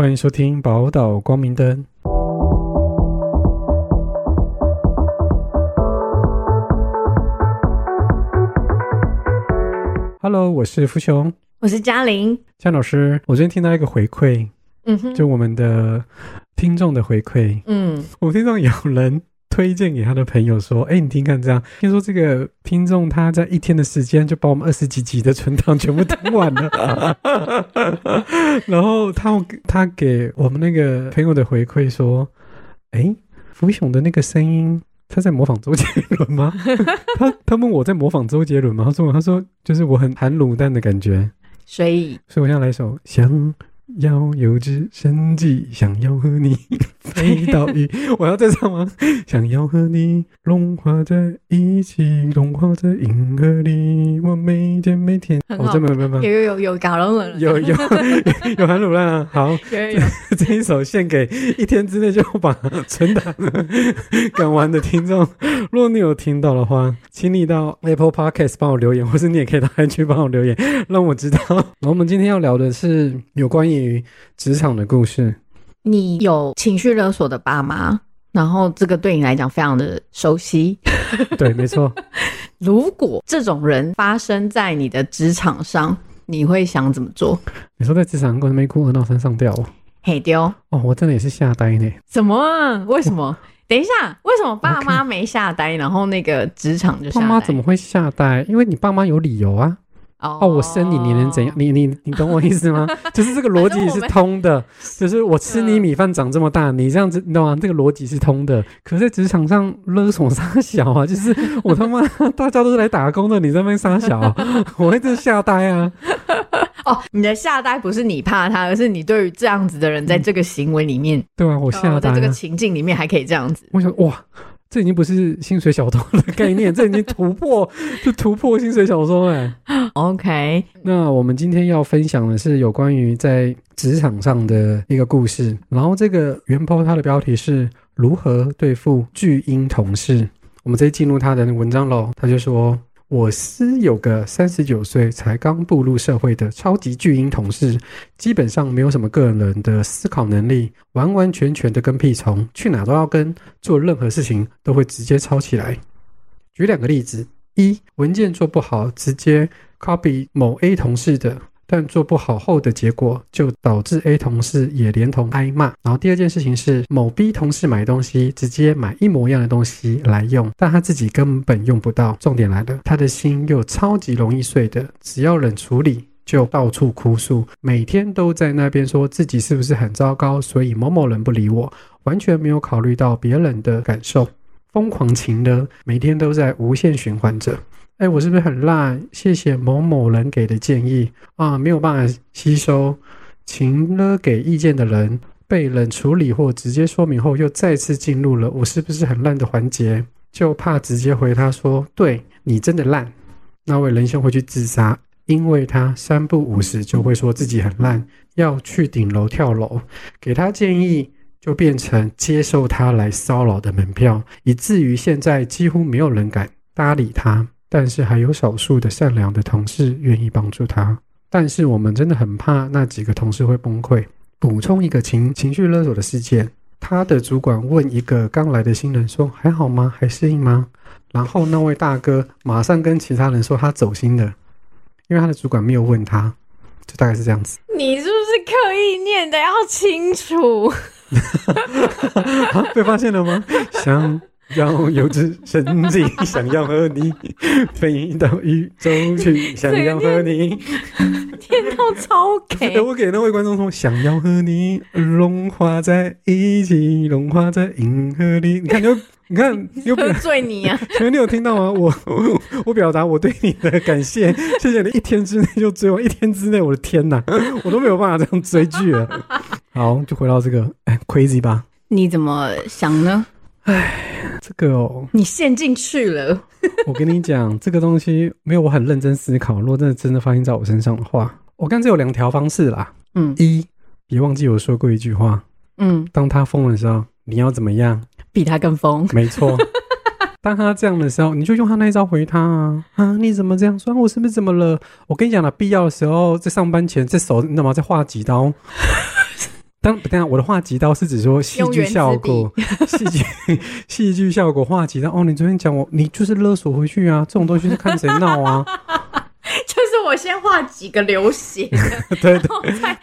欢迎收听宝岛光明灯。Hello，我是福雄，我是嘉玲。江老师，我最近听到一个回馈，嗯哼，就我们的听众的回馈，嗯，我们听众有人推荐给他的朋友说：“哎、你听看这样，听说这个听众他在一天的时间就把我们二十几集的存档全部听完了。”然后他他给我们那个朋友的回馈说：“哎、福雄的那个声音。”他在模仿周杰伦吗？他他问我在模仿周杰伦吗？他说他说就是我很含卤蛋的感觉，所以所以我现在来一首想要有只生计，想要和你 飞到一。我要再唱吗？想要和你融化在一起，融化在银河里。我每天每天，很好哦，真的没办法有，有有有搞懂了，有有有含卤烂啊！好，有有有，这一首献给一天之内就把存档 赶完的听众。如果你有听到的话，请你到 Apple Podcast 帮我留言，或是你也可以到 IG 帮我留言，让我知道。然后我们今天要聊的是有关于职场的故事。你有情绪勒索的爸妈，然后这个对你来讲非常的熟悉。对，没错。如果这种人发生在你的职场上，你会想怎么做？你说在职场跟内裤二闹三上吊哦，嘿丢，哦，我真的也是吓呆呢。怎么啊？为什么？等一下，为什么爸妈没吓呆，然后那个职场就吓呆？爸妈怎么会吓呆？因为你爸妈有理由啊。哦哦，我生你，你能怎样？？你你你懂我意思吗？就是这个逻辑是通的，就是我吃你米饭长这么大，你这样子，你懂吗？这个逻辑是通的。可是在职场上勒索杀小啊，就是我他妈 大家都是来打工的，你在那边杀小、我会真的吓呆啊！哦，你的吓呆不是你怕他，而是你对于这样子的人，在这个行为里面，对啊，我吓呆、哦在这个啊。情境里面还可以这样子。我想哇，这已经不是薪水小偷的概念，这已经突破，就突破薪水小偷哎、OK，那我们今天要分享的是有关于在职场上的一个故事，然后这个原 po 它的标题是如何对付巨婴同事。我们直接进入他的文章喽，他就说。我司有个三十九岁才刚步入社会的超级巨婴同事，基本上没有什么个人的思考能力，完完全全的跟屁虫，去哪都要跟，做任何事情都会直接抄起来。举两个例子：一，文件做不好，直接 copy 某 A 同事的，但做不好后的结果就导致 A 同事也连同挨骂。然后第二件事情是，某 B 同事买东西直接买一模一样的东西来用，但他自己根本用不到。重点来了，他的心又超级容易碎的，只要冷处理。就到处哭诉，每天都在那边说自己是不是很糟糕，所以某某人不理我，完全没有考虑到别人的感受，疯狂情的，每天都在无限循环着。哎，我是不是很烂？谢谢某某人给的建议啊，没有办法吸收。情了给意见的人被冷处理或直接说明后，又再次进入了我是不是很烂的环节，就怕直接回他说：“对你真的烂。”那位仁兄会去自杀，因为他三不五时就会说自己很烂，要去顶楼跳楼。给他建议，就变成接受他来骚扰的门票，以至于现在几乎没有人敢搭理他。但是还有少数的善良的同事愿意帮助他。但是我们真的很怕那几个同事会崩溃。补充一个情情绪勒索的事件，他的主管问一个刚来的新人说：“还好吗？还适应吗？”然后那位大哥马上跟其他人说他走心了，因为他的主管没有问他，就大概是这样子。你是不是刻意念的要清楚？啊，被发现了吗？想要有只神迹，想要和你 飞到宇宙去，想要和你。念到超哎、给，我给那位观众说，想要和你融化在一起，融化在银河里。你看，你有 你看，你有表喝，醉你啊！请问你有听到吗？我我我表达我对你的感谢，谢谢你一天之内就追我，一天之内，我的天哪，我都没有办法这样追剧了。好，就回到这个，哎，crazy 吧？你怎么想呢？这个哦，你陷进去了，我跟你讲，这个东西没有我很认真思考。如果真的真的发生在我身上的话，我刚才有两条方式啦。嗯一，别忘记我说过一句话：嗯，当他疯的时候，你要怎么样？比他更疯。没错。当他这样的时候，你就用他那一招回他啊啊！你怎么这样说？我是不是怎么了？我跟你讲了，必要的时候在上班前，这手你知道吗？再划几刀。当等一下我的话急到是指说戏剧效果，戏剧戏剧效果话急到哦，你昨天讲我，你就是勒索回去啊，这种东西是看谁闹啊。就是我先画几个流血，对对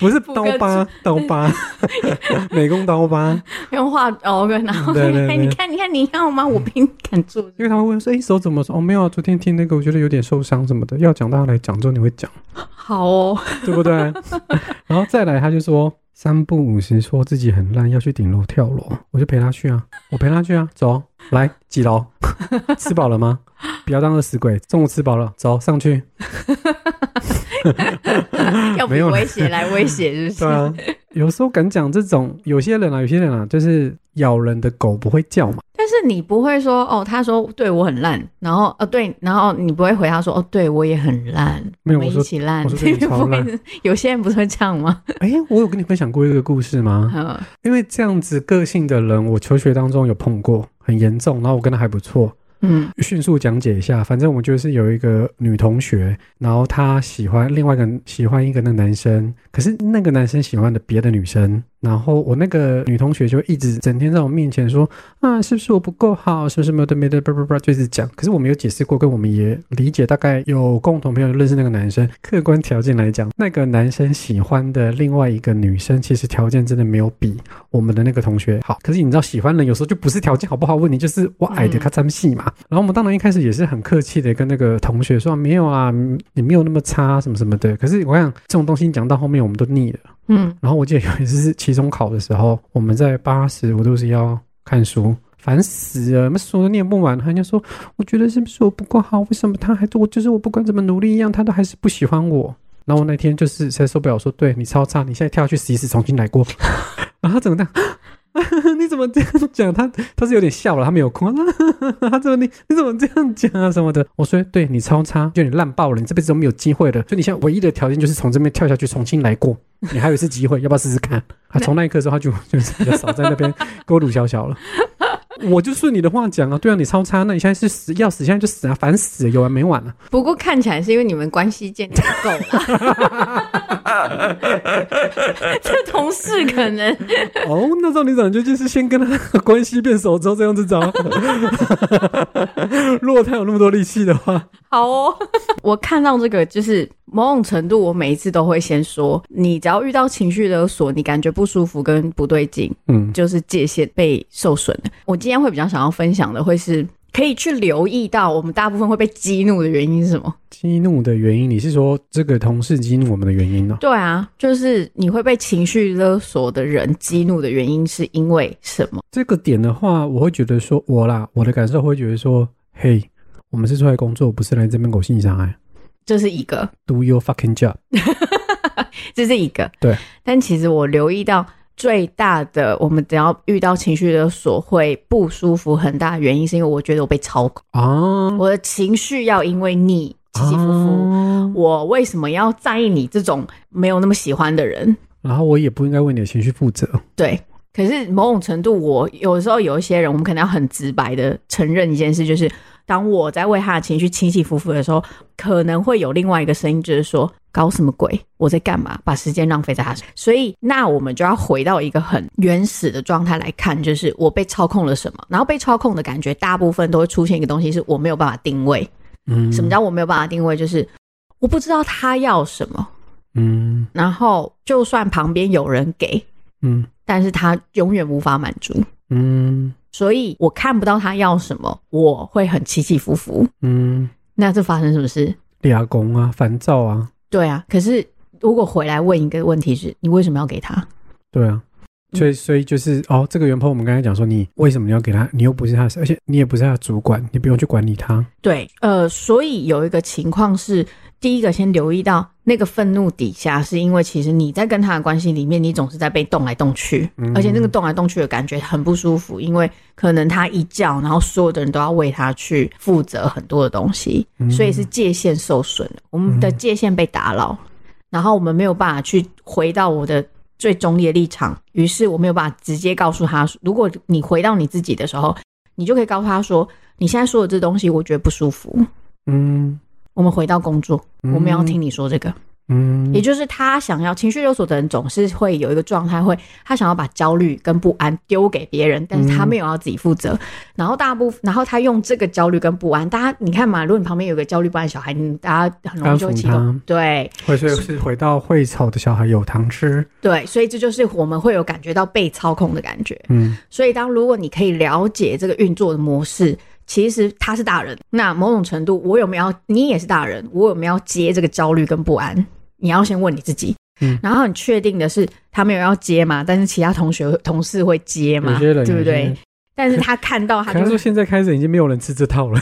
不是刀疤，刀疤，美工刀疤，用画哦，然后对对你看，你看，你要吗？我比你敢做。因为他会问说，哎、手怎么说？哦，没有啊，昨天听那个，我觉得有点受伤什么的，要讲大家来讲之后你会讲，好哦，对不对？然后再来，他就说三不五时说自己很烂，要去顶楼跳楼，我就陪他去啊，我陪他去啊，走，来几楼？吃饱了吗？不要当饿死鬼，中午吃饱了，走上去。要比没有威胁来威胁，是不是？对啊，有时候敢讲这种，有些人啊，有些人啊，就是咬人的狗不会叫嘛。但是你不会说哦，他说对我很烂，然后呃对，然后你不会回他说哦，对我也很烂，没有我我们一起烂，对你超不会烂。有些人不是会这样吗？哎、我有跟你分享过一个故事吗？嗯因为这样子个性的人，我求学当中有碰过，很严重，然后我跟他还不错。嗯迅速讲解一下，反正我就是有一个女同学，然后她喜欢另外一个喜欢一个那个男生，可是那个男生喜欢的别的女生，然后我那个女同学就一直整天在我面前说啊，是不是我不够好，是不是没有的没的，叭叭叭，就一直讲。可是我没有解释过，跟我们也理解，大概有共同朋友认识那个男生，客观条件来讲，那个男生喜欢的另外一个女生，其实条件真的没有比我们的那个同学好。可是你知道，喜欢人有时候就不是条件好不好问题，就是我矮的嗯他占戏嘛。然后我们当然一开始也是很客气的跟那个同学说没有啊，嗯你没有那么差什么什么的。可是我想这种东西讲到后面我们都腻了。嗯然后我记得有一次是期中考的时候，我们在八十我都是要看书。烦死了，那书都念不完，他就说，我觉得是不是我不够好？为什么他还我就是我不管怎么努力一样，他都还是不喜欢我？然后我那天就是实在受不了，说对你超差，你现在跳下去死一死，重新来过。然后他整个这样，你怎么这样讲？他他是有点笑了，他没有哭。他怎么你你怎么这样讲啊什么的？我说对你超差，就你烂爆了，你这辈子都没有机会了。所以你现在唯一的条件就是从这边跳下去，重新来过。你还有一次机会，要不要试试看？啊从那一刻之后，他就 就是比较少在那边勾鲁小小了。我就顺你的话讲啊，对啊，你超差，那你现在是死要死，现在就死啊，烦死了，有完没完啊？不过看起来是因为你们关系建立不够了，这同事可能哦，那照你讲，就就是先跟他关系变熟之后再用这招。如果他有那么多力气的话，好哦。我看到这个，就是某种程度，我每一次都会先说，你只要遇到情绪勒索，你感觉不舒服跟不对劲，嗯，就是界限被受损的。我今天会比较想要分享的，会是可以去留意到我们大部分会被激怒的原因是什么？激怒的原因，你是说这个同事激怒我们的原因呢、对啊，就是你会被情绪勒索的人激怒的原因是因为什么？这个点的话，我会觉得说，我啦，我的感受会觉得说，嘿，我们是出来工作，不是来这边狗性伤害。这是一个，Do your fucking job。这是一个。对，但其实我留意到最大的，我们只要遇到情绪勒索会不舒服，很大的原因是因为我觉得我被操控，啊，我的情绪要因为你起起伏伏。啊我为什么要在意你这种没有那么喜欢的人？然后我也不应该为你的情绪负责。对，可是某种程度，我有时候有一些人，我们可能要很直白的承认一件事，就是当我在为他的情绪起起伏伏的时候，可能会有另外一个声音，就是说搞什么鬼？我在干嘛？把时间浪费在他身上。所以，那我们就要回到一个很原始的状态来看，就是我被操控了什么？然后被操控的感觉，大部分都会出现一个东西，是我没有办法定位。嗯，什么叫我没有办法定位？就是我不知道他要什么，嗯然后就算旁边有人给，嗯但是他永远无法满足。嗯所以我看不到他要什么，我会很起起伏伏。嗯，那这发生什么事？俩公啊，烦躁啊，对啊，可是如果回来问一个问题是，你为什么要给他？对啊。所以，所以就是哦，这个原 po 我们刚才讲说，你为什么你要给他？你又不是他，而且你也不是他的主管，你不用去管理他。对，呃，所以有一个情况是，第一个先留意到那个愤怒底下，是因为其实你在跟他的关系里面，你总是在被动来动去，嗯。而且那个动来动去的感觉很不舒服，因为可能他一叫，然后所有的人都要为他去负责很多的东西，嗯。所以是界限受损了，我们的界限被打扰，然后我们没有办法去回到我的。最中立的立场，于是我没有办法直接告诉他，如果你回到你自己的时候，你就可以告诉他说，你现在说的这东西，我觉得不舒服，嗯，我们回到工作，嗯。我们要听你说这个。嗯。也就是他想要情绪勒索的人，总是会有一个状态，会他想要把焦虑跟不安丢给别人，但是他没有要自己负责。然后大部分，然后他用这个焦虑跟不安，大家你看嘛，如果你旁边有个焦虑不安的小孩，你大家很容易就会启安抚动，对。会是是回到会吵的小孩有糖吃，对，所以这就是我们会有感觉到被操控的感觉。嗯。所以，当如果你可以了解这个运作的模式，其实他是大人，那某种程度，我有没有，你也是大人，我有没有接这个焦虑跟不安？你要先问你自己。嗯。然后你确定的是，他没有要接嘛，但是其他同学同事会接嘛，对不对？但是他看到他 可能说现在开始已经没有人吃这套了，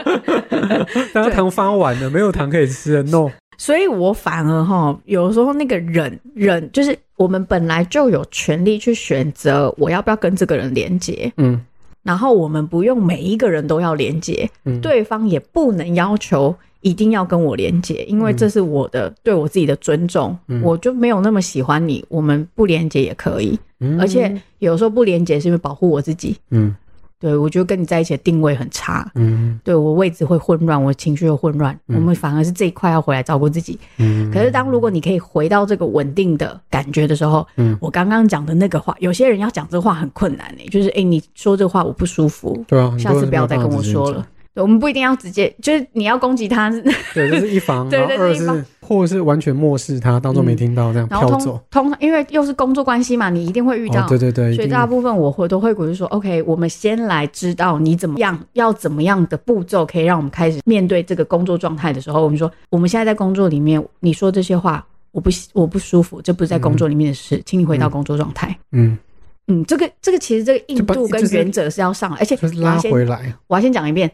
大家糖发完了，没有糖可以吃了，no，所以我反而哈，有时候那个忍忍，就是我们本来就有权利去选择我要不要跟这个人连接，嗯然后我们不用每一个人都要连接，嗯，对方也不能要求一定要跟我连接，因为这是我的、对我自己的尊重，嗯。我就没有那么喜欢你，我们不连接也可以，嗯。而且有时候不连接是因为保护我自己，嗯对我觉得跟你在一起的定位很差。嗯对我位置会混乱，我情绪会混乱，嗯我们反而是这一块要回来照顾自己。嗯，可是当如果你可以回到这个稳定的感觉的时候，嗯我刚刚讲的那个话，有些人要讲这话很困难呢、就是哎、诶你说这话我不舒服，对啊，下次不要再跟我说了。对我们不一定要直接，就是你要攻击他，对，这是一防，对然后二这是或者是完全漠视他，当做没听到，这样然后通飘走。通因为又是工作关系嘛，你一定会遇到。哦，对对对，所以大部分我会都会鼓励说，OK，我们先来知道你怎么样，要怎么样的步骤可以让我们开始面对这个工作状态的时候，我们说我们现在在工作里面，你说这些话，我不我不舒服，这不是在工作里面的事，请你回到工作状态。嗯，嗯，这个这个其实这个硬度跟原则是要上来，而且就是拉回来。我要先讲一遍，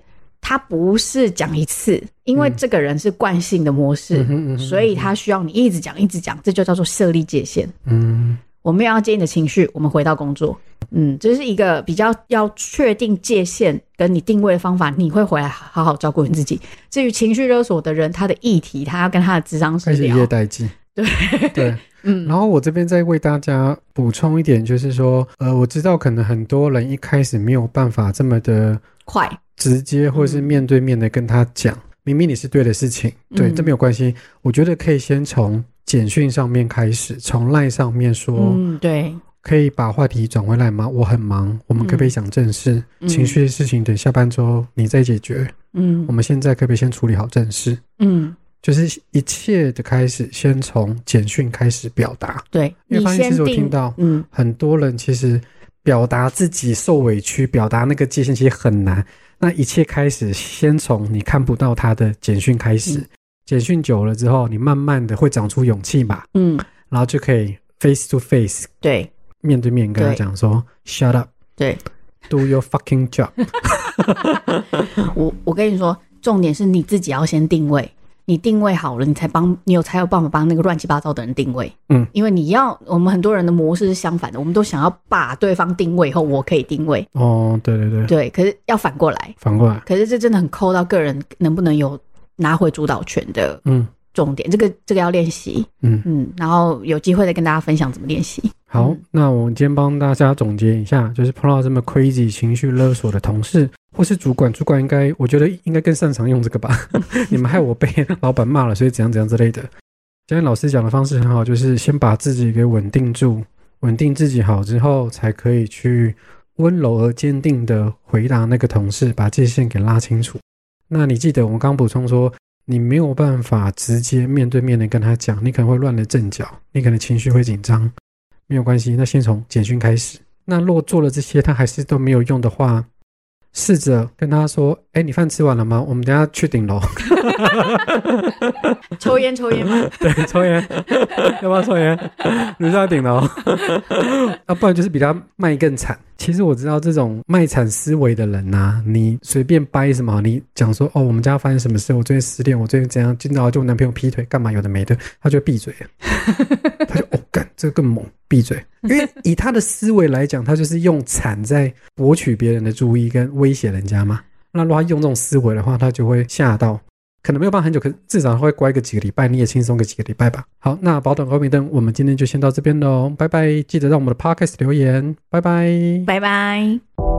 他不是讲一次，因为嗯这个人是惯性的模式，嗯嗯所以他需要你一直讲一直讲，这就叫做设立界限。嗯我没有要接你的情绪，我们回到工作。嗯，这是一个比较要确定界限跟你定位的方法，你会回来好好照顾你自己。至于情绪勒索的人，他的议题，他要跟他的智商师开始聊夜。待机。对对，嗯然后我这边再为大家补充一点，就是说，呃，我知道可能很多人一开始没有办法这么的快，直接，或是面对面的跟他讲，明明你是对的事情，对，嗯这没有关系。我觉得可以先从简讯上面开始，从赖上面说，嗯，对，可以把话题转回来吗？我很忙，我们可不可以讲正事？嗯情绪的事情等下班之后你再解决。嗯我们现在可不可以先处理好正事？嗯，就是一切的开始，先从简讯开始表达。对，因为发现其实我听，到嗯很多人其实表达自己受委屈，表达那个界限其实很难。那一切开始，先从你看不到他的简讯开始。嗯简讯久了之后，你慢慢的会长出勇气吧，嗯，然后就可以 face to face 对面对面跟他对讲说，shut up。对，Do your fucking job。我我跟你说，重点是你自己要先定位，你定位好了，你才帮你有才有办法帮那个乱七八糟的人定位。嗯，因为你要我们很多人的模式是相反的，我们都想要把对方定位以后，我可以定位，哦，对对对，对，可是要反过来，反过来，可是这真的很扣到个人能不能有拿回主导权的嗯。重点，这个这个要练习，嗯，嗯，然后有机会再跟大家分享怎么练习。好嗯，那我今天帮大家总结一下，就是碰到这么 crazy 情绪勒索的同事或是主管，主管应该我觉得应该更擅长用这个吧。你们害我被老板骂了，所以怎样怎样之类的。今天老师讲的方式很好，就是先把自己给稳定住，稳定自己好之后，才可以去温柔而坚定的回答那个同事，把界限给拉清楚。那你记得我们刚补充说，你没有办法直接面对面的跟他讲，你可能会乱了阵脚，你可能情绪会紧张。没有关系，那先从简讯开始。那若做了这些，他还是都没有用的话，试着跟他说：“哎，你饭吃完了吗？我们等下去顶楼。抽烟抽烟吗？对，抽烟，要不要抽烟？你在顶楼，啊，不然就是比他卖更惨。其实我知道这种卖惨思维的人呐、你随便掰什么，你讲说哦，我们家发生什么事，我最近失恋，我最近怎样，今早就我男朋友劈腿，干嘛有的没的，他就会闭嘴了，他就哦干，这个更猛，闭嘴。因为以他的思维来讲，他就是用惨在博取别人的注意跟威胁人家嘛。那如果他用这种思维的话，他就会吓到，可能没有办法很久，可至少会乖个几个礼拜，你也轻松个几个礼拜吧。好，那保短高明灯，我们今天就先到这边喽，拜拜！记得让我们的 podcast 留言，拜拜。拜拜。